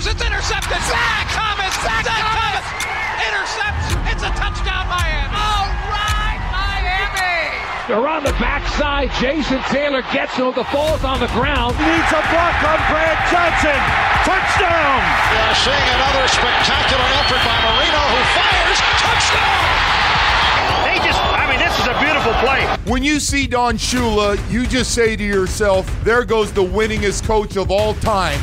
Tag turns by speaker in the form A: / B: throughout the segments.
A: fires, it's intercepted. Zach Thomas, Zach, Thomas. intercepts. It's a touchdown, Miami. All right, Miami.
B: They're on the backside. Jason Taylor gets him. The ball's on the ground.
C: Needs a block on Brad Johnson. Touchdown.
D: We are seeing another spectacular effort by Marino who fires. Touchdown.
C: They just, I mean, this is a beautiful play.
E: When you see Don Shula, you just say to yourself, there goes the winningest coach of all time.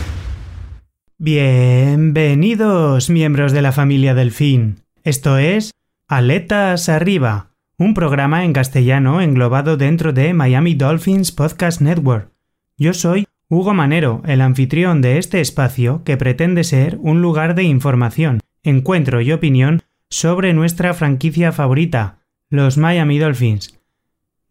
F: Bienvenidos, miembros de la familia Delfín. Esto es Aletas Arriba, un programa en castellano englobado dentro de Miami Dolphins Podcast Network. Yo soy Hugo Manero, el anfitrión de este espacio que pretende ser un lugar de información, encuentro y opinión sobre nuestra franquicia favorita, los Miami Dolphins.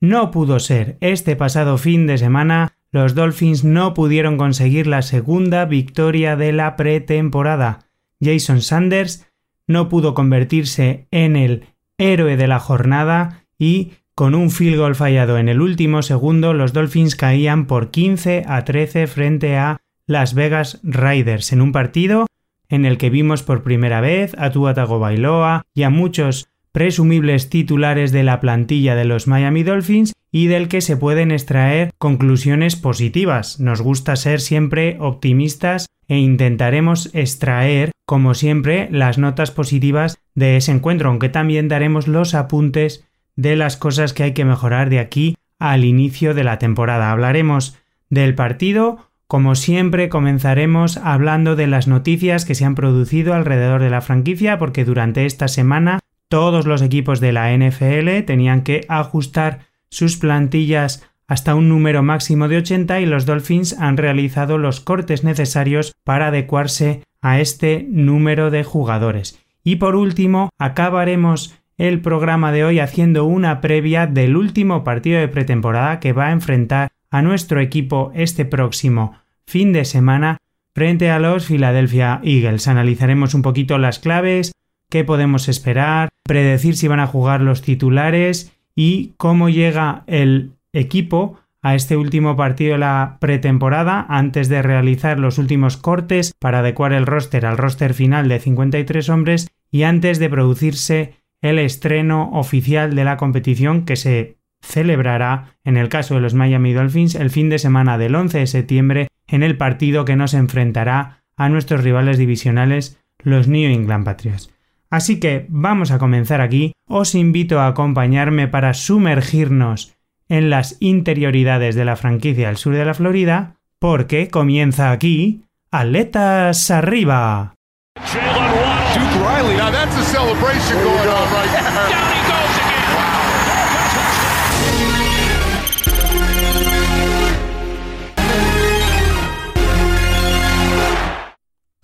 F: No pudo ser este pasado fin de semana los Dolphins no pudieron conseguir la segunda victoria de la pretemporada. Jason Sanders no pudo convertirse en el héroe de la jornada y con un field goal fallado en el último segundo los Dolphins caían por 15 a 13 frente a Las Vegas Raiders en un partido en el que vimos por primera vez a Tua Tagovailoa y a muchos presumibles titulares de la plantilla de los Miami Dolphins y del que se pueden extraer conclusiones positivas. Nos gusta ser siempre optimistas e intentaremos extraer, como siempre, las notas positivas de ese encuentro, aunque también daremos los apuntes de las cosas que hay que mejorar de aquí al inicio de la temporada. Hablaremos del partido, como siempre comenzaremos hablando de las noticias que se han producido alrededor de la franquicia, porque durante esta semana todos los equipos de la NFL tenían que ajustar sus plantillas hasta un número máximo de 80 y los Dolphins han realizado los cortes necesarios para adecuarse a este número de jugadores. Y por último, acabaremos el programa de hoy haciendo una previa del último partido de pretemporada que va a enfrentar a nuestro equipo este próximo fin de semana frente a los Philadelphia Eagles. Analizaremos un poquito las claves, qué podemos esperar, predecir si van a jugar los titulares y cómo llega el equipo a este último partido de la pretemporada antes de realizar los últimos cortes para adecuar el roster al roster final de 53 hombres y antes de producirse el estreno oficial de la competición que se celebrará en el caso de los Miami Dolphins el fin de semana del 11 de septiembre en el partido que nos enfrentará a nuestros rivales divisionales los New England Patriots. Así que vamos a comenzar aquí. Os invito a acompañarme para sumergirnos en las interioridades de la franquicia al sur de la Florida, porque comienza aquí Aletas Arriba.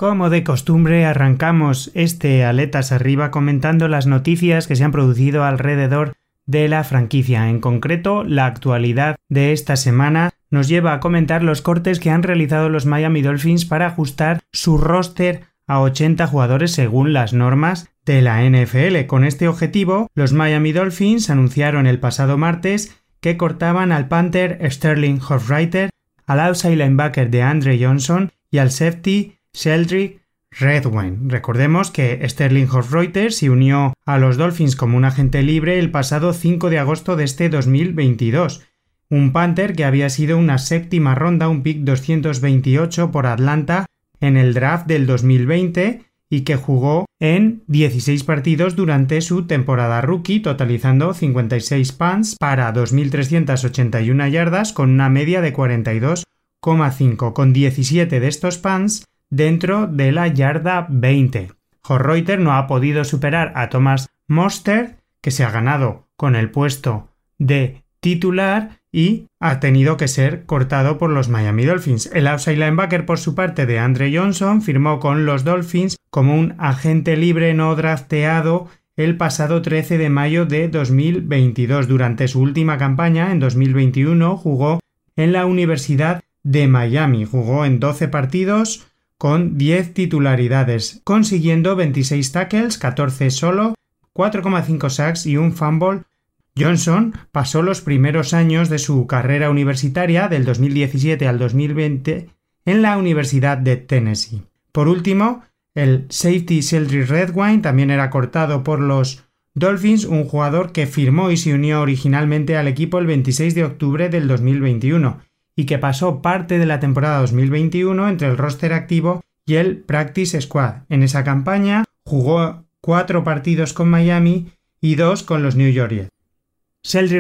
F: Como de costumbre, arrancamos este Aletas Arriba comentando las noticias que se han producido alrededor de la franquicia. En concreto, la actualidad de esta semana nos lleva a comentar los cortes que han realizado los Miami Dolphins para ajustar su roster a 80 jugadores según las normas de la NFL. Con este objetivo, los Miami Dolphins anunciaron el pasado martes que cortaban al Panther Sterling Hofreiter, al outside linebacker de Andre Johnson y al safety Sheldrick Redwine. Recordemos que Sterling Hofreuter se unió a los Dolphins como un agente libre el pasado 5 de agosto de este 2022. Un Panther que había sido una séptima ronda, un pick 228 por Atlanta en el draft del 2020 y que jugó en 16 partidos durante su temporada rookie, totalizando 56 punts para 2.381 yardas con una media de 42,5. Con 17 de estos punts dentro de la yarda 20. Horreuter no ha podido superar a Thomas Moster, que se ha ganado con el puesto de titular y ha tenido que ser cortado por los Miami Dolphins. El outside linebacker, por su parte, de Andre Johnson, firmó con los Dolphins como un agente libre no drafteado el pasado 13 de mayo de 2022. Durante su última campaña, en 2021, jugó en la Universidad de Miami. Jugó en 12 partidos, con 10 titularidades, consiguiendo 26 tackles, 14 solo, 4,5 sacks y un fumble. Johnson pasó los primeros años de su carrera universitaria del 2017 al 2020 en la Universidad de Tennessee. Por último, el safety Sheldry Redwine también era cortado por los Dolphins, un jugador que firmó y se unió originalmente al equipo el 26 de octubre del 2021 y que pasó parte de la temporada 2021 entre el roster activo y el Practice Squad. En esa campaña jugó cuatro partidos con Miami y dos con los New York Jets.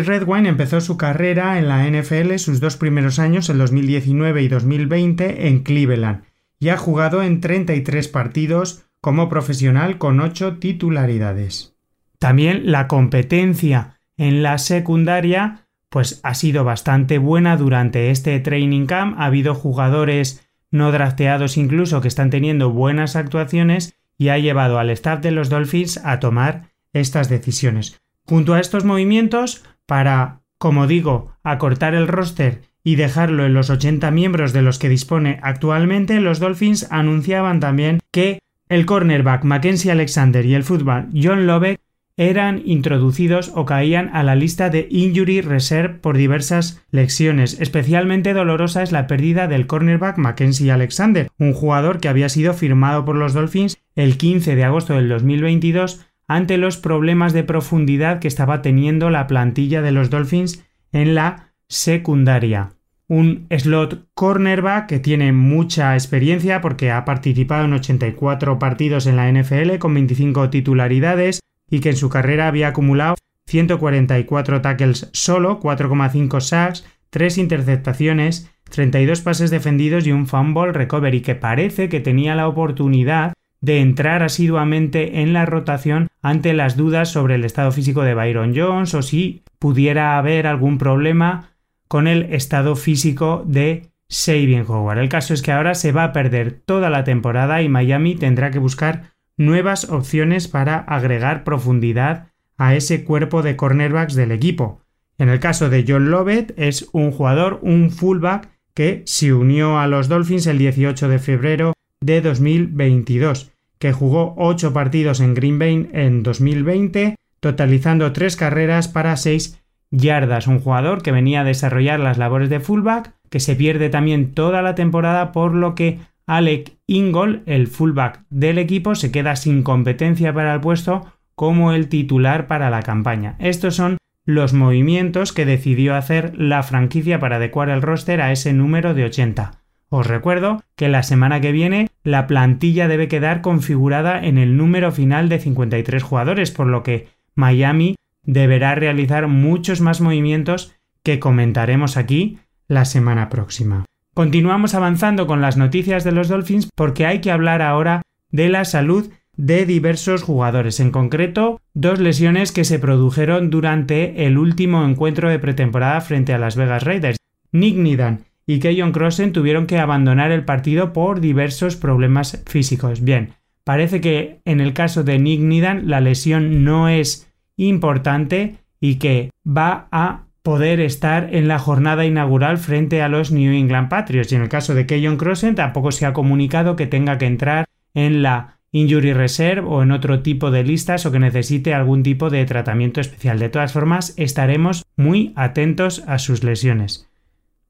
F: Redwine empezó su carrera en la NFL sus dos primeros años, en 2019 y 2020, en Cleveland, y ha jugado en 33 partidos como profesional con 8 titularidades. También la competencia en la secundaria pues ha sido bastante buena durante este training camp. Ha habido jugadores no drafteados incluso que están teniendo buenas actuaciones y ha llevado al staff de los Dolphins a tomar estas decisiones. Junto a estos movimientos, para, como digo, acortar el roster y dejarlo en los 80 miembros de los que dispone actualmente, los Dolphins anunciaban también que el cornerback Mackenzie Alexander y el fútbol John Lobeck eran introducidos o caían a la lista de injury reserve por diversas lesiones. Especialmente dolorosa es la pérdida del cornerback Mackenzie Alexander, un jugador que había sido firmado por los Dolphins el 15 de agosto del 2022 ante los problemas de profundidad que estaba teniendo la plantilla de los Dolphins en la secundaria. Un slot cornerback que tiene mucha experiencia porque ha participado en 84 partidos en la NFL con 25 titularidades y que en su carrera había acumulado 144 tackles solo, 4,5 sacks, 3 interceptaciones, 32 pases defendidos y un fumble recovery que parece que tenía la oportunidad de entrar asiduamente en la rotación ante las dudas sobre el estado físico de Byron Jones o si pudiera haber algún problema con el estado físico de Sabin Howard. El caso es que ahora se va a perder toda la temporada y Miami tendrá que buscar nuevas opciones para agregar profundidad a ese cuerpo de cornerbacks del equipo. En el caso de John Lovett es un jugador, un fullback que se unió a los Dolphins el 18 de febrero de 2022 que jugó 8 partidos en Green Bay en 2020, totalizando 3 carreras para 6 yardas. Un jugador que venía a desarrollar las labores de fullback, que se pierde también toda la temporada, por lo que Alec Ingol, el fullback del equipo, se queda sin competencia para el puesto como el titular para la campaña. Estos son los movimientos que decidió hacer la franquicia para adecuar el roster a ese número de 80. Os recuerdo que la semana que viene la plantilla debe quedar configurada en el número final de 53 jugadores, por lo que Miami deberá realizar muchos más movimientos que comentaremos aquí la semana próxima. Continuamos avanzando con las noticias de los Dolphins porque hay que hablar ahora de la salud de diversos jugadores, en concreto dos lesiones que se produjeron durante el último encuentro de pretemporada frente a Las Vegas Raiders. Nick Nidan y John Crossen tuvieron que abandonar el partido por diversos problemas físicos. Bien, parece que en el caso de Nick Nidan la lesión no es importante y que va a poder estar en la jornada inaugural frente a los New England Patriots. Y en el caso de Keyon Crossen tampoco se ha comunicado que tenga que entrar en la Injury Reserve o en otro tipo de listas o que necesite algún tipo de tratamiento especial. De todas formas, estaremos muy atentos a sus lesiones.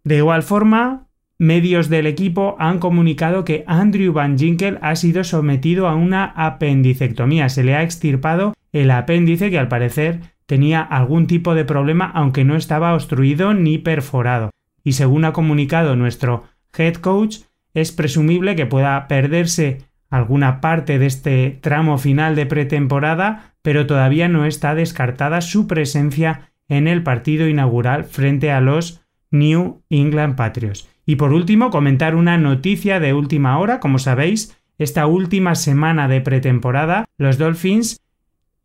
F: De igual forma, medios del equipo han comunicado que Andrew Van Ginkel ha sido sometido a una apendicectomía. Se le ha extirpado el apéndice que al parecer tenía algún tipo de problema aunque no estaba obstruido ni perforado. Y según ha comunicado nuestro head coach, es presumible que pueda perderse alguna parte de este tramo final de pretemporada, pero todavía no está descartada su presencia en el partido inaugural frente a los New England Patriots. Y por último, comentar una noticia de última hora. Como sabéis, esta última semana de pretemporada, los Dolphins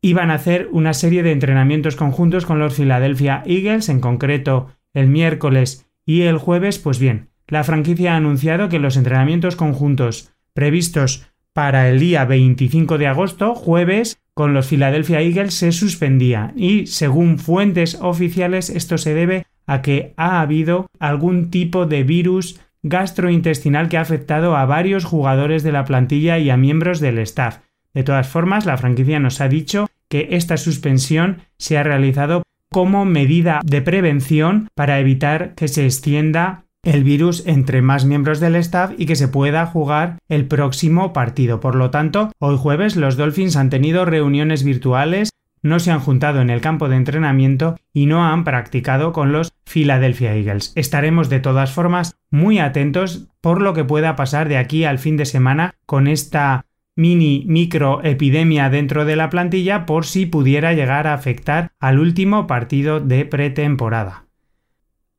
F: iban a hacer una serie de entrenamientos conjuntos con los Philadelphia Eagles, en concreto el miércoles y el jueves. Pues bien, la franquicia ha anunciado que los entrenamientos conjuntos previstos para el día 25 de agosto, jueves, con los Philadelphia Eagles se suspendía y, según fuentes oficiales, esto se debe a que ha habido algún tipo de virus gastrointestinal que ha afectado a varios jugadores de la plantilla y a miembros del staff. De todas formas, la franquicia nos ha dicho que esta suspensión se ha realizado como medida de prevención para evitar que se extienda el virus entre más miembros del staff y que se pueda jugar el próximo partido. Por lo tanto, hoy jueves los Dolphins han tenido reuniones virtuales, no se han juntado en el campo de entrenamiento y no han practicado con los Philadelphia Eagles. Estaremos de todas formas muy atentos por lo que pueda pasar de aquí al fin de semana con esta mini micro epidemia dentro de la plantilla por si pudiera llegar a afectar al último partido de pretemporada.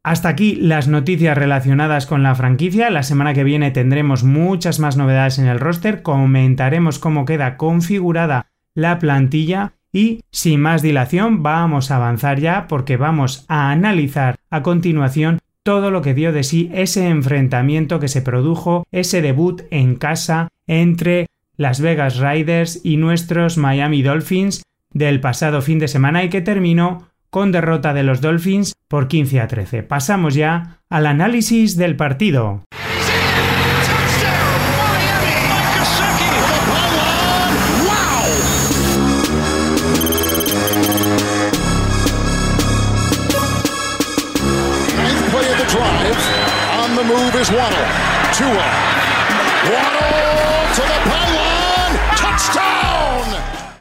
F: Hasta aquí las noticias relacionadas con la franquicia. La semana que viene tendremos muchas más novedades en el roster, comentaremos cómo queda configurada la plantilla y sin más dilación vamos a avanzar ya porque vamos a analizar a continuación todo lo que dio de sí ese enfrentamiento que se produjo, ese debut en casa entre las Vegas Riders y nuestros Miami Dolphins del pasado fin de semana y que terminó con derrota de los Dolphins por 15 a 13. Pasamos ya al análisis del partido.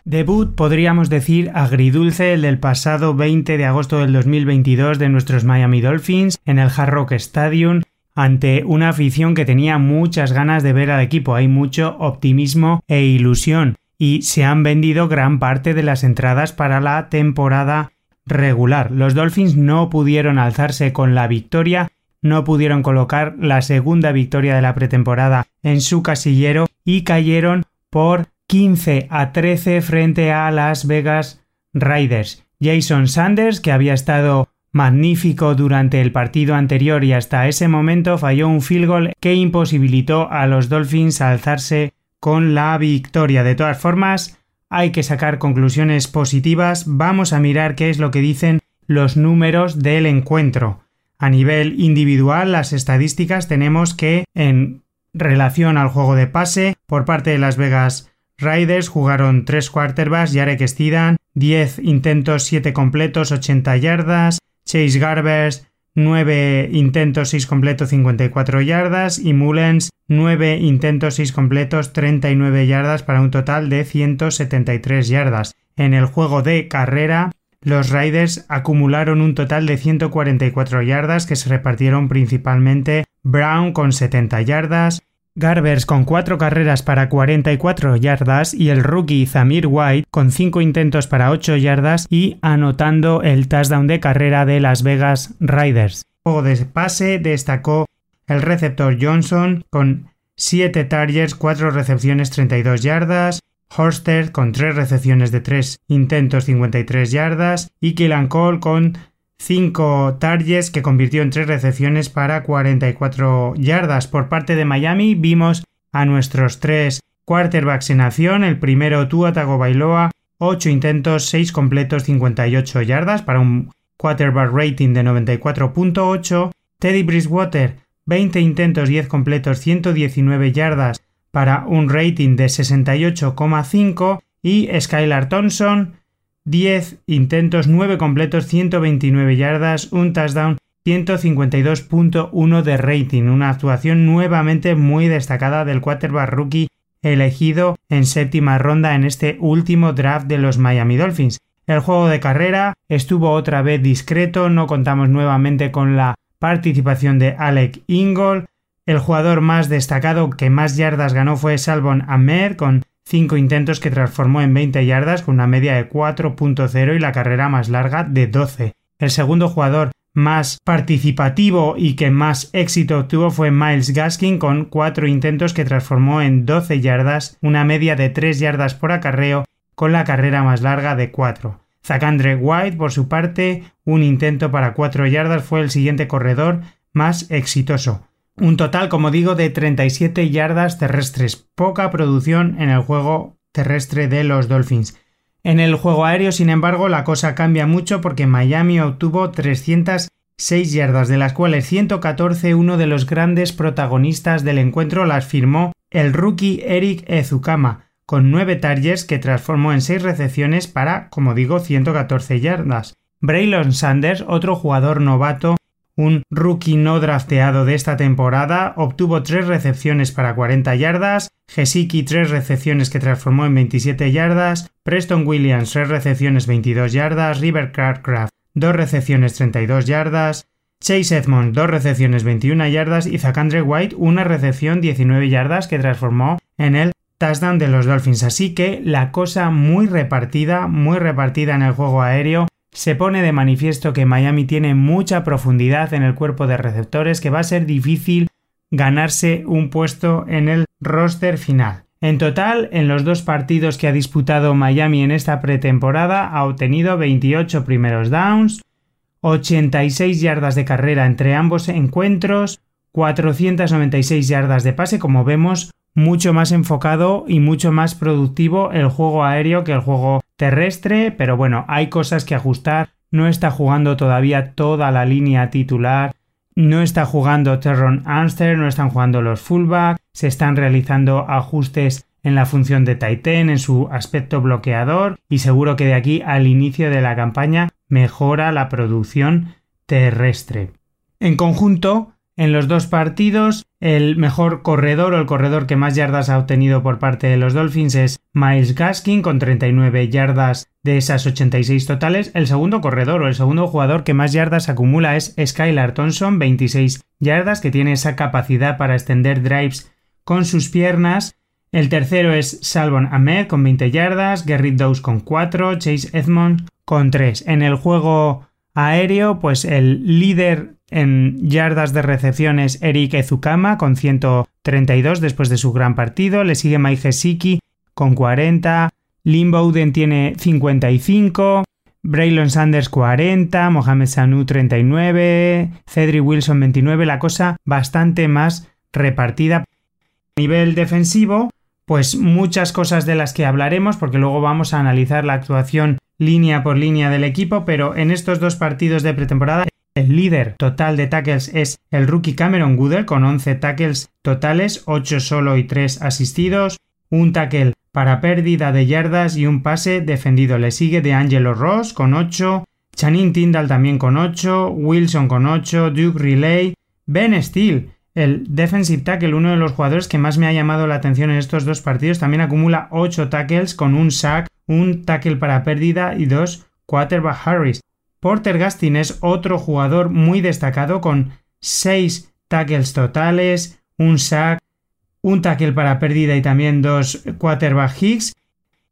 F: Debut, podríamos decir, agridulce el del pasado 20 de agosto del 2022 de nuestros Miami Dolphins en el Hard Rock Stadium ante una afición que tenía muchas ganas de ver al equipo. Hay mucho optimismo e ilusión y se han vendido gran parte de las entradas para la temporada regular. Los Dolphins no pudieron alzarse con la victoria, no pudieron colocar la segunda victoria de la pretemporada en su casillero y cayeron por 15 a 13 frente a Las Vegas Raiders. Jason Sanders, que había estado magnífico durante el partido anterior y hasta ese momento falló un field goal que imposibilitó a los Dolphins alzarse con la victoria. De todas formas, hay que sacar conclusiones positivas. Vamos a mirar qué es lo que dicen los números del encuentro. A nivel individual, las estadísticas tenemos que en relación al juego de pase por parte de Las Vegas Riders jugaron 3 quarterbacks, Jarek Steedan, 10 intentos, 7 completos, 80 yardas, Chase Garbers, 9 intentos, 6 completos, 54 yardas y Mullens, 9 intentos, 6 completos, 39 yardas para un total de 173 yardas. En el juego de carrera, los Riders acumularon un total de 144 yardas que se repartieron principalmente Brown con 70 yardas, Garbers con 4 carreras para 44 yardas y el rookie Zamir White con 5 intentos para 8 yardas y anotando el touchdown de carrera de Las Vegas Riders. Juego de pase destacó el receptor Johnson con 7 targets, 4 recepciones 32 yardas, Horster con 3 recepciones de 3 intentos 53 yardas y Killan Cole con 5 targets que convirtió en 3 recepciones para 44 yardas. Por parte de Miami vimos a nuestros 3 quarterbacks en acción. El primero Tua Tagovailoa, 8 intentos, 6 completos, 58 yardas para un quarterback rating de 94.8. Teddy Bridgewater, 20 intentos, 10 completos, 119 yardas para un rating de 68,5 y Skylar Thompson 10 intentos, 9 completos, 129 yardas, un touchdown, 152.1 de rating, una actuación nuevamente muy destacada del quarterback rookie elegido en séptima ronda en este último draft de los Miami Dolphins. El juego de carrera estuvo otra vez discreto, no contamos nuevamente con la participación de Alec Ingold. El jugador más destacado que más yardas ganó fue Salvon Ahmed con 5 intentos que transformó en 20 yardas con una media de 4.0 y la carrera más larga de 12. El segundo jugador más participativo y que más éxito obtuvo fue Miles Gaskin con 4 intentos que transformó en 12 yardas, una media de 3 yardas por acarreo con la carrera más larga de 4. Zacandre White, por su parte, un intento para 4 yardas fue el siguiente corredor más exitoso. Un total, como digo, de 37 yardas terrestres. Poca producción en el juego terrestre de los Dolphins. En el juego aéreo, sin embargo, la cosa cambia mucho porque Miami obtuvo 306 yardas, de las cuales 114 uno de los grandes protagonistas del encuentro las firmó el rookie Eric Ezukama, con 9 targets que transformó en 6 recepciones para, como digo, 114 yardas. Braylon Sanders, otro jugador novato un rookie no drafteado de esta temporada, obtuvo 3 recepciones para 40 yardas, Gesicki 3 recepciones que transformó en 27 yardas, Preston Williams 3 recepciones 22 yardas, River Carcraft 2 recepciones 32 yardas, Chase Edmonds 2 recepciones 21 yardas y Zacandre White una recepción 19 yardas que transformó en el touchdown de los Dolphins. Así que la cosa muy repartida, muy repartida en el juego aéreo se pone de manifiesto que Miami tiene mucha profundidad en el cuerpo de receptores que va a ser difícil ganarse un puesto en el roster final. En total, en los dos partidos que ha disputado Miami en esta pretemporada, ha obtenido 28 primeros downs, 86 yardas de carrera entre ambos encuentros, 496 yardas de pase, como vemos, mucho más enfocado y mucho más productivo el juego aéreo que el juego terrestre, pero bueno, hay cosas que ajustar. No está jugando todavía toda la línea titular. No está jugando Terron Anster, no están jugando los fullback, se están realizando ajustes en la función de Titan, en su aspecto bloqueador, y seguro que de aquí al inicio de la campaña mejora la producción terrestre. En conjunto, en los dos partidos, el mejor corredor o el corredor que más yardas ha obtenido por parte de los Dolphins es Miles Gaskin con 39 yardas de esas 86 totales. El segundo corredor o el segundo jugador que más yardas acumula es Skylar Thompson, 26 yardas, que tiene esa capacidad para extender drives con sus piernas. El tercero es Salvon Ahmed con 20 yardas, Gerrit Dawes con 4, Chase Edmond con 3. En el juego aéreo, pues el líder en yardas de recepciones, Eric Ezukama con 132 después de su gran partido. Le sigue Mike con 40. Lynn Bowden tiene 55. Braylon Sanders 40. Mohamed Sanu 39. Cedric Wilson 29. La cosa bastante más repartida. A nivel defensivo, pues muchas cosas de las que hablaremos porque luego vamos a analizar la actuación línea por línea del equipo, pero en estos dos partidos de pretemporada el líder total de tackles es el rookie Cameron Goodell con 11 tackles totales, 8 solo y 3 asistidos, un tackle para pérdida de yardas y un pase defendido. Le sigue de Angelo Ross con 8, Channing Tyndall también con 8, Wilson con 8, Duke Relay, Ben Steele, el defensive tackle, uno de los jugadores que más me ha llamado la atención en estos dos partidos, también acumula 8 tackles con un sack, un tackle para pérdida y dos quarterback Harris. Porter Gastin es otro jugador muy destacado con 6 tackles totales, un sack, un tackle para pérdida y también dos quarterback hicks.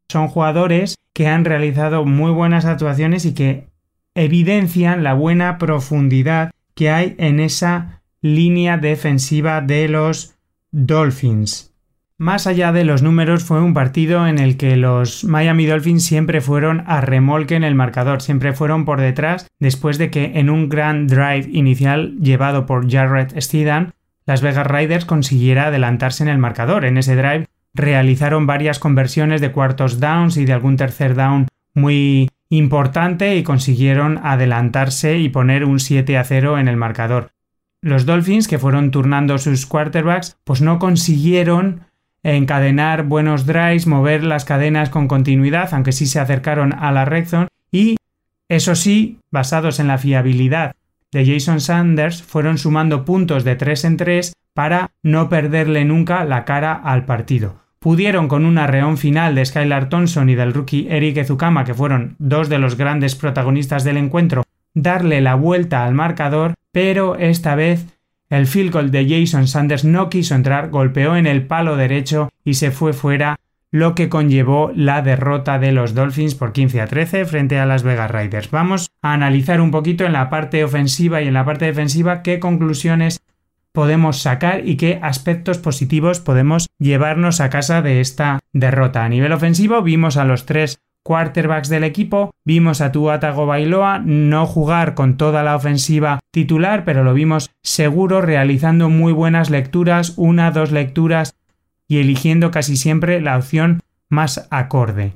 F: Son jugadores que han realizado muy buenas actuaciones y que evidencian la buena profundidad que hay en esa línea defensiva de los Dolphins. Más allá de los números, fue un partido en el que los Miami Dolphins siempre fueron a remolque en el marcador, siempre fueron por detrás, después de que en un gran drive inicial llevado por Jarrett Steedham, las Vegas Riders consiguiera adelantarse en el marcador. En ese drive realizaron varias conversiones de cuartos downs y de algún tercer down muy importante y consiguieron adelantarse y poner un 7 a 0 en el marcador. Los Dolphins, que fueron turnando sus quarterbacks, pues no consiguieron encadenar buenos drives, mover las cadenas con continuidad, aunque sí se acercaron a la red y, eso sí, basados en la fiabilidad de Jason Sanders, fueron sumando puntos de 3 en 3 para no perderle nunca la cara al partido. Pudieron con un arreón final de Skylar Thompson y del rookie Eric Ezukama, que fueron dos de los grandes protagonistas del encuentro, darle la vuelta al marcador, pero esta vez el field goal de Jason Sanders no quiso entrar, golpeó en el palo derecho y se fue fuera, lo que conllevó la derrota de los Dolphins por 15 a 13 frente a las Vegas Raiders. Vamos a analizar un poquito en la parte ofensiva y en la parte defensiva qué conclusiones podemos sacar y qué aspectos positivos podemos llevarnos a casa de esta derrota. A nivel ofensivo vimos a los tres quarterbacks del equipo. Vimos a Tua Bailoa no jugar con toda la ofensiva titular, pero lo vimos seguro realizando muy buenas lecturas, una, dos lecturas y eligiendo casi siempre la opción más acorde.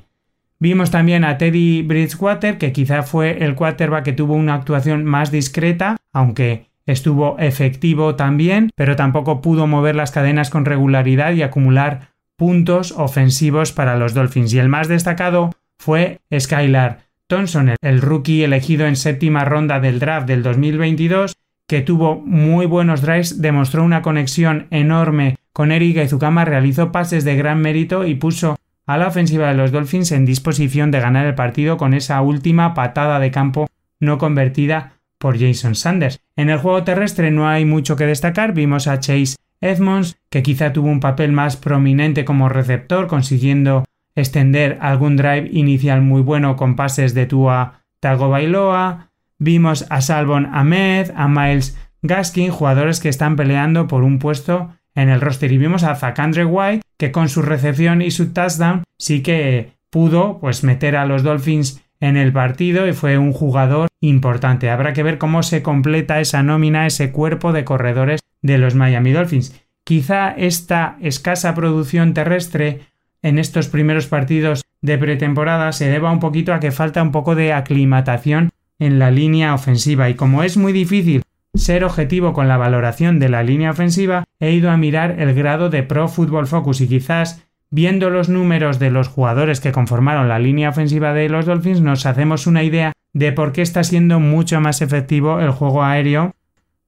F: Vimos también a Teddy Bridgewater, que quizá fue el quarterback que tuvo una actuación más discreta, aunque estuvo efectivo también, pero tampoco pudo mover las cadenas con regularidad y acumular puntos ofensivos para los Dolphins. Y el más destacado fue Skylar Thompson, el rookie elegido en séptima ronda del draft del 2022, que tuvo muy buenos drives, demostró una conexión enorme con Eric Ezukama, realizó pases de gran mérito y puso a la ofensiva de los Dolphins en disposición de ganar el partido con esa última patada de campo no convertida por Jason Sanders. En el juego terrestre no hay mucho que destacar, vimos a Chase Edmonds, que quizá tuvo un papel más prominente como receptor, consiguiendo extender algún drive inicial muy bueno con pases de Tua Tagovailoa. Vimos a Salvon Ahmed, a Miles Gaskin, jugadores que están peleando por un puesto en el roster. Y vimos a Zacandre White, que con su recepción y su touchdown sí que pudo pues meter a los Dolphins en el partido y fue un jugador importante. Habrá que ver cómo se completa esa nómina, ese cuerpo de corredores de los Miami Dolphins. Quizá esta escasa producción terrestre en estos primeros partidos de pretemporada se deba un poquito a que falta un poco de aclimatación en la línea ofensiva y como es muy difícil ser objetivo con la valoración de la línea ofensiva, he ido a mirar el grado de Pro Football Focus y quizás viendo los números de los jugadores que conformaron la línea ofensiva de los Dolphins nos hacemos una idea de por qué está siendo mucho más efectivo el juego aéreo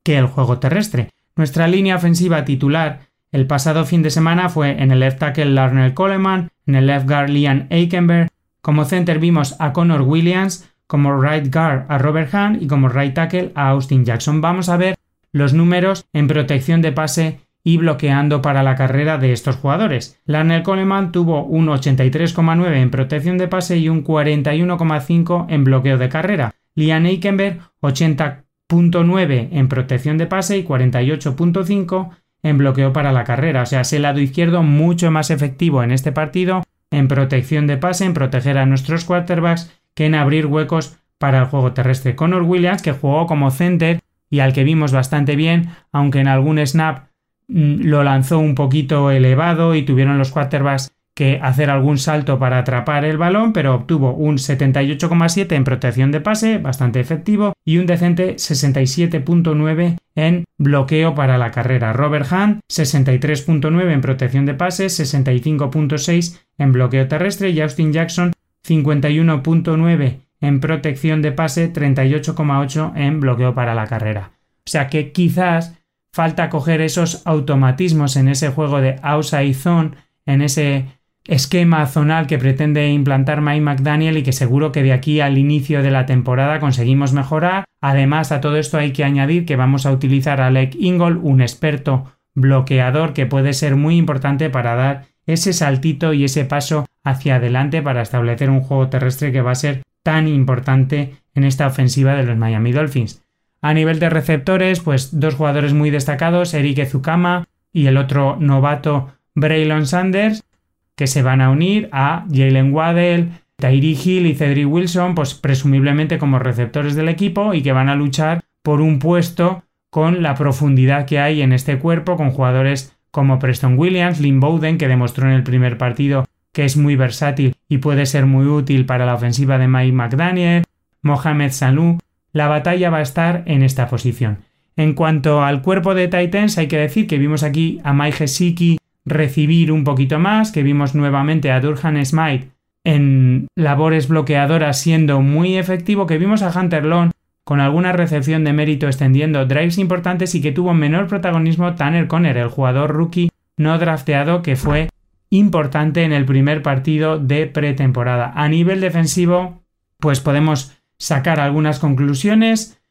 F: que el juego terrestre. Nuestra línea ofensiva titular el pasado fin de semana fue en el left tackle Larnell Coleman, en el left guard Liam Aikenberg, como center vimos a Connor Williams, como right guard a Robert Hunt y como right tackle a Austin Jackson. Vamos a ver los números en protección de pase y bloqueando para la carrera de estos jugadores. Larnell Coleman tuvo un 83,9 en protección de pase y un 41,5 en bloqueo de carrera. Liam Aikenberg 80.9 en protección de pase y 48.5 en bloqueo para la carrera. O sea, es el lado izquierdo mucho más efectivo en este partido en protección de pase, en proteger a nuestros quarterbacks, que en abrir huecos para el juego terrestre. Connor Williams, que jugó como center y al que vimos bastante bien, aunque en algún snap mm, lo lanzó un poquito elevado y tuvieron los quarterbacks que hacer algún salto para atrapar el balón, pero obtuvo un 78,7 en protección de pase, bastante efectivo, y un decente 67,9 en bloqueo para la carrera. Robert Hunt 63.9 en protección de pase, 65.6 en bloqueo terrestre y Austin Jackson 51.9 en protección de pase, 38,8 en bloqueo para la carrera. O sea que quizás falta coger esos automatismos en ese juego de outside zone, en ese esquema zonal que pretende implantar Mike McDaniel y que seguro que de aquí al inicio de la temporada conseguimos mejorar. Además, a todo esto hay que añadir que vamos a utilizar a Alec Ingold, un experto bloqueador que puede ser muy importante para dar ese saltito y ese paso hacia adelante para establecer un juego terrestre que va a ser tan importante en esta ofensiva de los Miami Dolphins. A nivel de receptores, pues dos jugadores muy destacados, Eric Ezukama y el otro novato Braylon Sanders, que se van a unir a Jalen Waddell, Tyree Hill y Cedric Wilson, pues presumiblemente como receptores del equipo y que van a luchar por un puesto con la profundidad que hay en este cuerpo, con jugadores como Preston Williams, Lynn Bowden, que demostró en el primer partido que es muy versátil y puede ser muy útil para la ofensiva de Mike McDaniel, Mohamed Salou. La batalla va a estar en esta posición. En cuanto al cuerpo de Titans, hay que decir que vimos aquí a Mike Gesicki recibir un poquito más, que vimos nuevamente a Durhan Smite en labores bloqueadoras siendo muy efectivo, que vimos a Hunter Long con alguna recepción de mérito extendiendo drives importantes y que tuvo menor protagonismo Tanner Conner, el jugador rookie no drafteado que fue importante en el primer partido de pretemporada. A nivel defensivo, pues podemos sacar algunas conclusiones.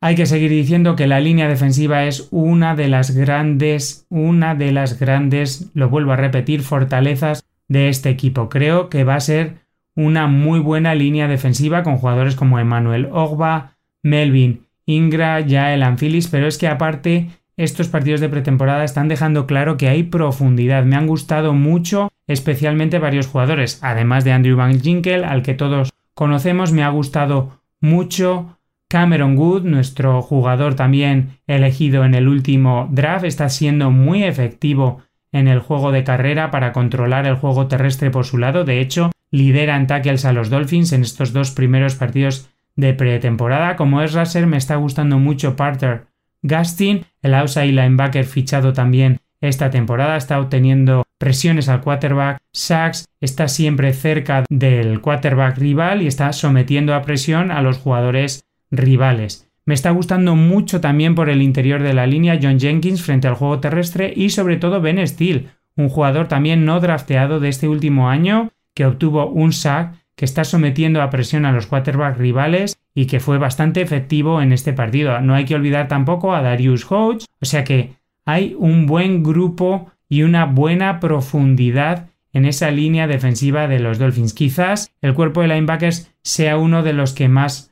F: Hay que seguir diciendo que la línea defensiva es una de las grandes, una de las grandes, lo vuelvo a repetir, fortalezas de este equipo. Creo que va a ser una muy buena línea defensiva con jugadores como Emmanuel Ogba, Melvin Ingra, Jael Anfilis, pero es que aparte estos partidos de pretemporada están dejando claro que hay profundidad. Me han gustado mucho, especialmente varios jugadores, además de Andrew Van Ginkel, al que todos conocemos, me ha gustado mucho Cameron Wood, nuestro jugador también elegido en el último draft, está siendo muy efectivo en el juego de carrera para controlar el juego terrestre por su lado. De hecho, lidera en tackles a los Dolphins en estos dos primeros partidos de pretemporada. Como es Raser, me está gustando mucho Parter Gastin, el outside linebacker fichado también esta temporada, está obteniendo presiones al quarterback, sacks, está siempre cerca del quarterback rival y está sometiendo a presión a los jugadores rivales. Me está gustando mucho también por el interior de la línea John Jenkins frente al juego terrestre y sobre todo Ben Steele, un jugador también no drafteado de este último año que obtuvo un sack que está sometiendo a presión a los quarterbacks rivales y que fue bastante efectivo en este partido. No hay que olvidar tampoco a Darius Hodge, o sea que hay un buen grupo y una buena profundidad en esa línea defensiva de los Dolphins. Quizás el cuerpo de linebackers sea uno de los que más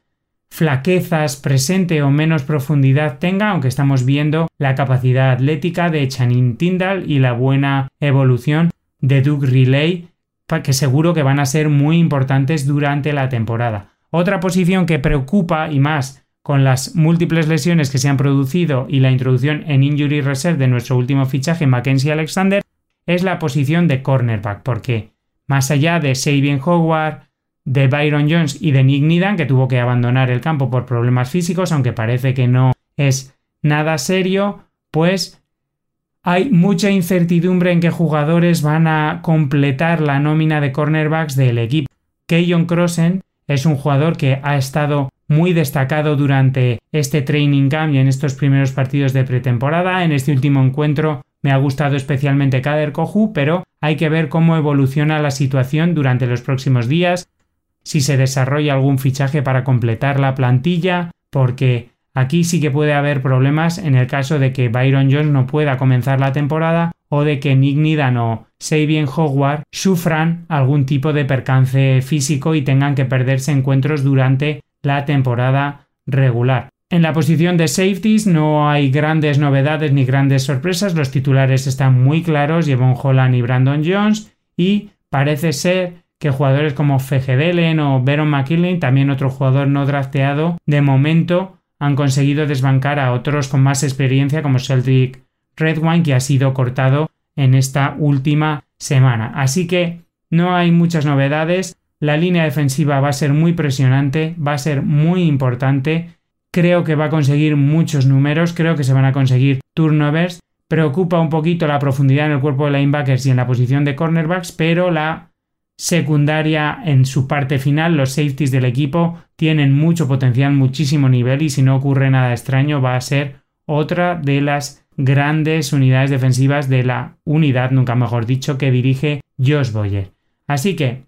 F: flaquezas presente o menos profundidad tenga, aunque estamos viendo la capacidad atlética de Chanin Tyndall y la buena evolución de Duke Relay, que seguro que van a ser muy importantes durante la temporada. Otra posición que preocupa y más con las múltiples lesiones que se han producido y la introducción en Injury Reserve de nuestro último fichaje, Mackenzie Alexander, es la posición de cornerback, porque más allá de Sabian Howard, de Byron Jones y de Nick Nidan, que tuvo que abandonar el campo por problemas físicos, aunque parece que no es nada serio, pues hay mucha incertidumbre en qué jugadores van a completar la nómina de cornerbacks del equipo. Keyon Crossen es un jugador que ha estado muy destacado durante este training camp y en estos primeros partidos de pretemporada. En este último encuentro me ha gustado especialmente Kader Kohu, pero hay que ver cómo evoluciona la situación durante los próximos días si se desarrolla algún fichaje para completar la plantilla, porque aquí sí que puede haber problemas en el caso de que Byron Jones no pueda comenzar la temporada o de que Nick Nidan o Sabian Howard sufran algún tipo de percance físico y tengan que perderse encuentros durante la temporada regular. En la posición de safeties no hay grandes novedades ni grandes sorpresas, los titulares están muy claros, Jevon Holland y Brandon Jones, y parece ser que jugadores como Delen o Baron McKinley, también otro jugador no drafteado, de momento han conseguido desbancar a otros con más experiencia como Celtic Redwine que ha sido cortado en esta última semana. Así que no hay muchas novedades. La línea defensiva va a ser muy presionante, va a ser muy importante. Creo que va a conseguir muchos números, creo que se van a conseguir turnovers. Preocupa un poquito la profundidad en el cuerpo de linebackers y en la posición de cornerbacks, pero la secundaria en su parte final, los safeties del equipo tienen mucho potencial, muchísimo nivel y si no ocurre nada extraño va a ser otra de las grandes unidades defensivas de la unidad, nunca mejor dicho, que dirige Josh Boyer. Así que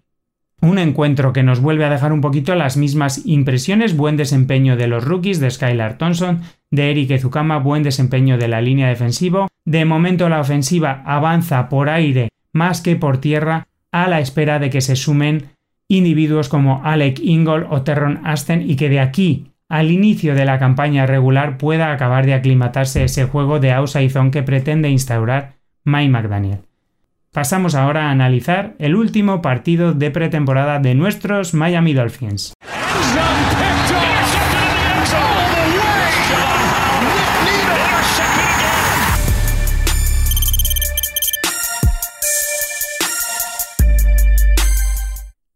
F: un encuentro que nos vuelve a dejar un poquito las mismas impresiones, buen desempeño de los rookies de Skylar Thompson, de Eric Ezukama, buen desempeño de la línea defensiva. De momento la ofensiva avanza por aire más que por tierra a la espera de que se sumen individuos como Alec Ingold o Terron Aston y que de aquí al inicio de la campaña regular pueda acabar de aclimatarse ese juego de outside zone que pretende instaurar Mike McDaniel. Pasamos ahora a analizar el último partido de pretemporada de nuestros Miami Dolphins.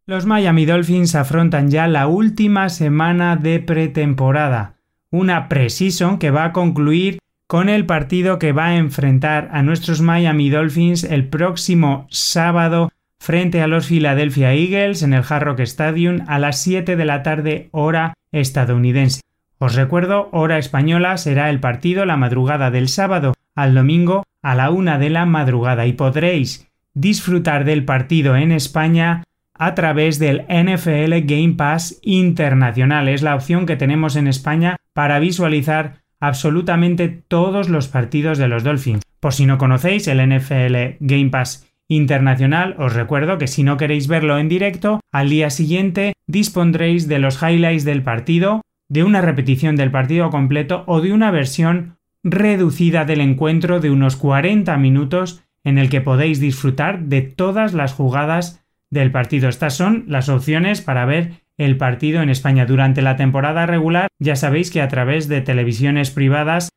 F: Los Miami Dolphins afrontan ya la última semana de pretemporada, una preseason que va a concluir con el partido que va a enfrentar a nuestros Miami Dolphins el próximo sábado frente a los Philadelphia Eagles en el Hard Rock Stadium a las 7 de la tarde hora estadounidense. Os recuerdo, hora española será el partido la madrugada del sábado al domingo a la una de la madrugada y podréis disfrutar del partido en España a través del NFL Game Pass Internacional. Es la opción que tenemos en España para visualizar absolutamente todos los partidos de los Dolphins. Por si no conocéis el NFL Game Pass Internacional, os recuerdo que si no queréis verlo en directo, al día siguiente dispondréis de los highlights del partido, de una repetición del partido completo o de una versión reducida del encuentro de unos 40 minutos en el que podéis disfrutar de todas las jugadas del partido. Estas son las opciones para ver el partido en España. Durante la temporada regular ya sabéis que a través de televisiones privadas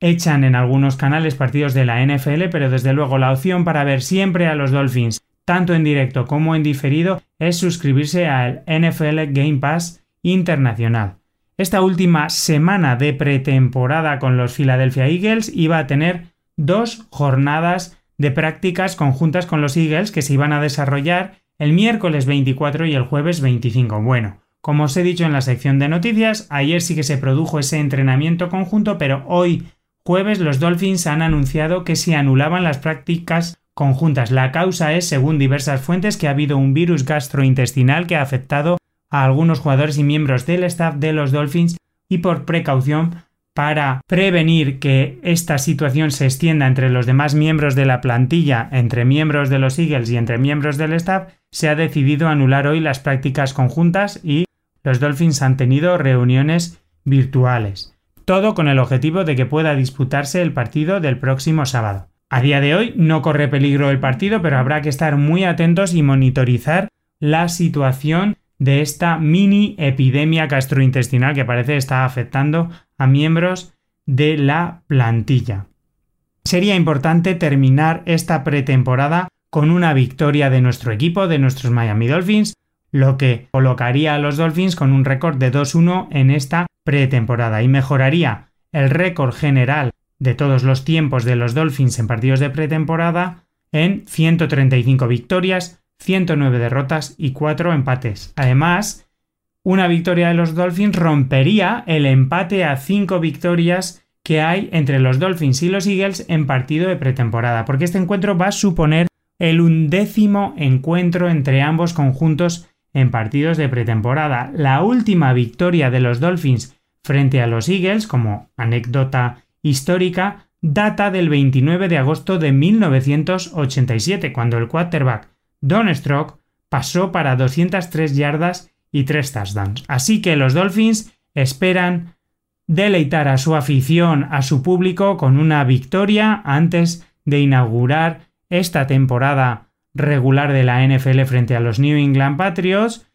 F: echan en algunos canales partidos de la NFL, pero desde luego la opción para ver siempre a los Dolphins, tanto en directo como en diferido, es suscribirse al NFL Game Pass Internacional. Esta última semana de pretemporada con los Philadelphia Eagles iba a tener dos jornadas de prácticas conjuntas con los Eagles que se iban a desarrollar el miércoles 24 y el jueves 25. Bueno, como os he dicho en la sección de noticias, ayer sí que se produjo ese entrenamiento conjunto, pero hoy jueves los Dolphins han anunciado que se anulaban las prácticas conjuntas. La causa es, según diversas fuentes, que ha habido un virus gastrointestinal que ha afectado a algunos jugadores y miembros del staff de los Dolphins y por precaución para prevenir que esta situación se extienda entre los demás miembros de la plantilla, entre miembros de los Eagles y entre miembros del staff, se ha decidido anular hoy las prácticas conjuntas y los Dolphins han tenido reuniones virtuales. Todo con el objetivo de que pueda disputarse el partido del próximo sábado. A día de hoy no corre peligro el partido, pero habrá que estar muy atentos y monitorizar la situación de esta mini epidemia gastrointestinal que parece estar afectando a miembros de la plantilla. Sería importante terminar esta pretemporada con una victoria de nuestro equipo, de nuestros Miami Dolphins, lo que colocaría a los Dolphins con un récord de 2-1 en esta pretemporada y mejoraría el récord general de todos los tiempos de los Dolphins en partidos de pretemporada en 135 victorias, 109 derrotas y 4 empates. Además, una victoria de los Dolphins rompería el empate a 5 victorias que hay entre los Dolphins y los Eagles en partido de pretemporada, porque este encuentro va a suponer el undécimo encuentro entre ambos conjuntos en partidos de pretemporada. La última victoria de los Dolphins frente a los Eagles, como anécdota histórica, data del 29 de agosto de 1987, cuando el quarterback Don Stroke pasó para 203 yardas y 3 touchdowns. Así que los Dolphins esperan deleitar a su afición, a su público, con una victoria antes de inaugurar esta temporada regular de la NFL frente a los New England Patriots.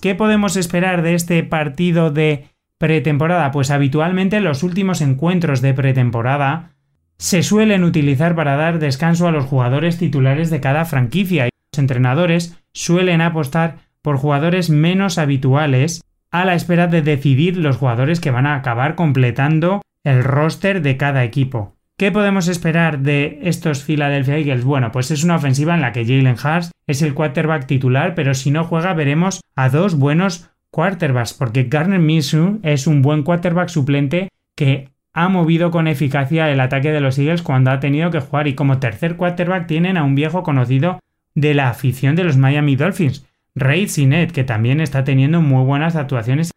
F: ¿Qué podemos esperar de este partido de pretemporada? Pues habitualmente los últimos encuentros de pretemporada se suelen utilizar para dar descanso a los jugadores titulares de cada franquicia. Entrenadores suelen apostar por jugadores menos habituales a la espera de decidir los jugadores que van a acabar completando el roster de cada equipo. ¿Qué podemos esperar de estos Philadelphia Eagles? Bueno, pues es una ofensiva en la que Jalen Hurts es el quarterback titular, pero si no juega veremos a dos buenos quarterbacks, porque Garner Minshew es un buen quarterback suplente que ha movido con eficacia el ataque de los Eagles cuando ha tenido que jugar y como tercer quarterback tienen a un viejo conocido de la afición de los Miami Dolphins, Ray Sinet, que también está teniendo muy buenas actuaciones.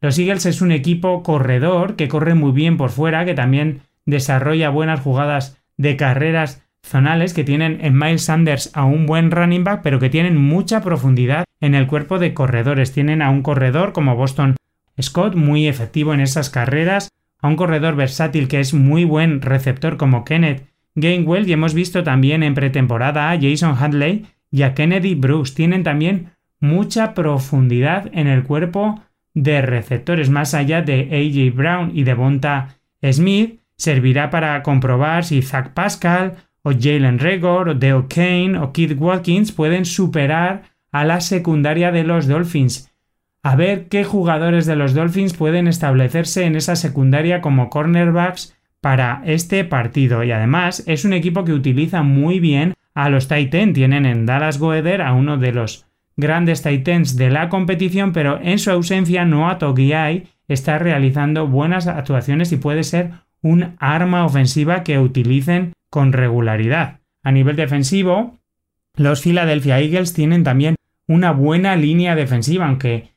F: Los Eagles es un equipo corredor que corre muy bien por fuera, que también desarrolla buenas jugadas de carreras zonales que tienen en Miles Sanders a un buen running back, pero que tienen mucha profundidad en el cuerpo de corredores. Tienen a un corredor como Boston Scott, muy efectivo en esas carreras, a un corredor versátil que es muy buen receptor como Kenneth Gainwell, y hemos visto también en pretemporada a Jason Hadley y a Kennedy Bruce. Tienen también mucha profundidad en el cuerpo de receptores, más allá de AJ Brown y de Bonta Smith, servirá para comprobar si Zach Pascal o Jalen Regor o Dale Kane o Keith Watkins pueden superar a la secundaria de los Dolphins. A ver qué jugadores de los Dolphins pueden establecerse en esa secundaria como cornerbacks para este partido. Y además es un equipo que utiliza muy bien a los Titans. Tienen en Dallas Goeder a uno de los grandes Titans de la competición, pero en su ausencia Noah Togiai está realizando buenas actuaciones y puede ser un arma ofensiva que utilicen con regularidad. A nivel defensivo, los Philadelphia Eagles tienen también una buena línea defensiva, aunque,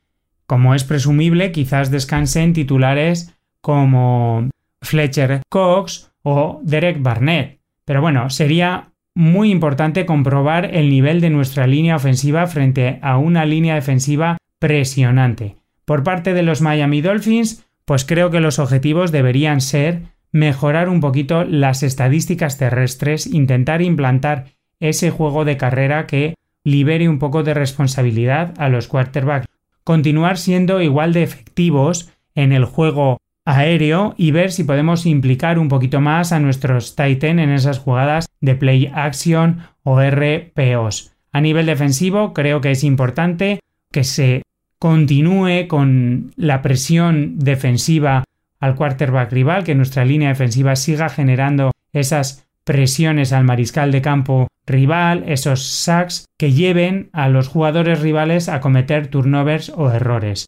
F: como es presumible, quizás descansen titulares como Fletcher Cox o Derek Barnett. Pero bueno, sería muy importante comprobar el nivel de nuestra línea ofensiva frente a una línea defensiva presionante. Por parte de los Miami Dolphins, pues creo que los objetivos deberían ser mejorar un poquito las estadísticas terrestres, intentar implantar ese juego de carrera que libere un poco de responsabilidad a los quarterbacks, continuar siendo igual de efectivos en el juego aéreo y ver si podemos implicar un poquito más a nuestros Titan en esas jugadas de play action o RPOs. A nivel defensivo creo que es importante que se continúe con la presión defensiva al quarterback rival, que nuestra línea defensiva siga generando esas presiones al mariscal de campo rival, esos sacks que lleven a los jugadores rivales a cometer turnovers o errores.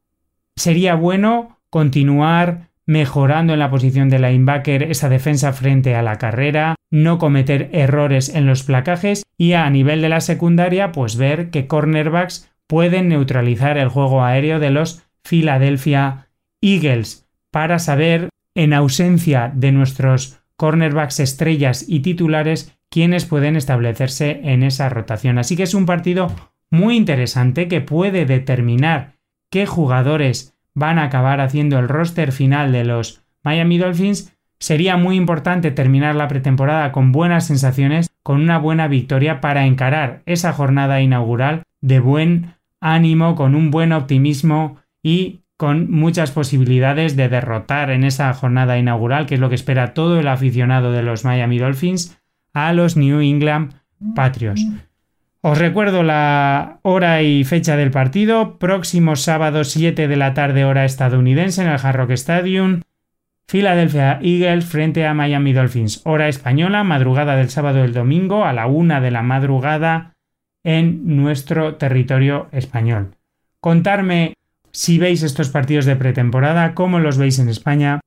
F: Sería bueno continuar mejorando en la posición de linebacker esa defensa frente a la carrera, no cometer errores en los placajes y a nivel de la secundaria pues ver que cornerbacks pueden neutralizar el juego aéreo de los Philadelphia Eagles para saber en ausencia de nuestros cornerbacks estrellas y titulares quienes pueden establecerse en esa rotación. Así que es un partido muy interesante que puede determinar qué jugadores van a acabar haciendo el roster final de los Miami Dolphins. Sería muy importante terminar la pretemporada con buenas sensaciones, con una buena victoria para encarar esa jornada inaugural de buen ánimo, con un buen optimismo y con muchas posibilidades de derrotar en esa jornada inaugural, que es lo que espera todo el aficionado de los Miami Dolphins, a los New England Patriots. Os recuerdo la hora y fecha del partido, próximo sábado 7 de la tarde hora estadounidense en el Hard Rock Stadium, Philadelphia Eagles frente a Miami Dolphins, hora española, madrugada del sábado del domingo a la una de la madrugada en nuestro territorio español. Contarme si veis estos partidos de pretemporada, cómo los veis en España,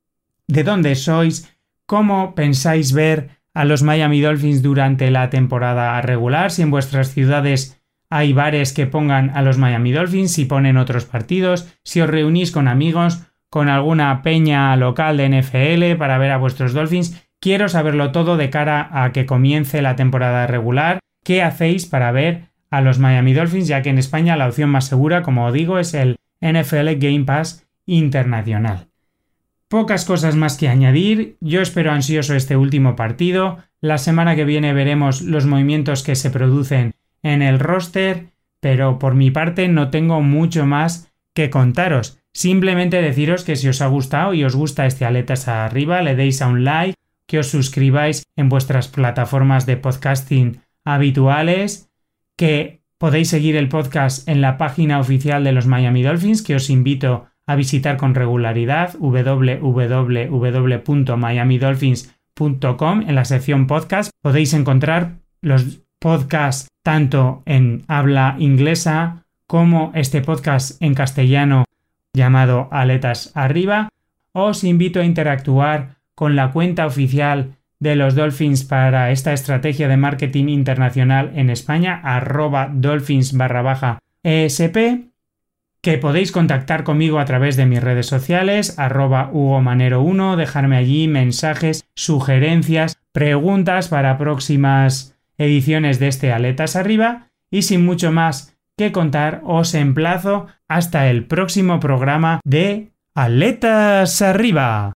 F: de dónde sois, cómo pensáis ver a los Miami Dolphins durante la temporada regular, si en vuestras ciudades hay bares que pongan a los Miami Dolphins, si ponen otros partidos, si os reunís con amigos, con alguna peña local de NFL para ver a vuestros Dolphins. Quiero saberlo todo de cara a que comience la temporada regular. ¿Qué hacéis para ver a los Miami Dolphins? Ya que en España la opción más segura, como digo, es el NFL Game Pass Internacional. Pocas cosas más que añadir, yo espero ansioso este último partido, la semana que viene veremos los movimientos que se producen en el roster, pero por mi parte no tengo mucho más que contaros. Simplemente deciros que si os ha gustado y os gusta este Aletas arriba, le deis a un like, que os suscribáis en vuestras plataformas de podcasting habituales, que Podéis seguir el podcast en la página oficial de los Miami Dolphins, que os invito a visitar con regularidad www.miamidolphins.com en la sección podcast. Podéis encontrar los podcasts tanto en habla inglesa como este podcast en castellano llamado Aletas Arriba. Os invito a interactuar con la cuenta oficial de los Dolphins para esta estrategia de marketing internacional en España, arroba dolphins barra baja ESP, que podéis contactar conmigo a través de mis redes sociales, arroba Hugo Manero 1, dejarme allí mensajes, sugerencias, preguntas para próximas ediciones de este Aletas Arriba y sin mucho más que contar, os emplazo hasta el próximo programa de Aletas Arriba.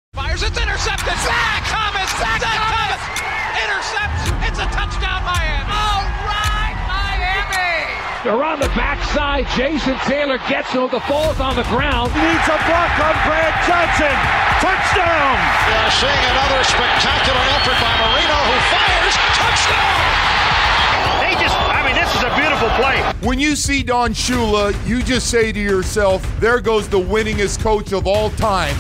B: Around the backside, Jason Taylor gets him. The ball's on the ground.
C: Needs a block on Brad Johnson. Touchdown!
D: We are seeing another spectacular effort by Marino who fires. Touchdown!
C: They just, I mean, this is a beautiful play.
E: When you see Don Shula, you just say to yourself, there goes the winningest coach of all time.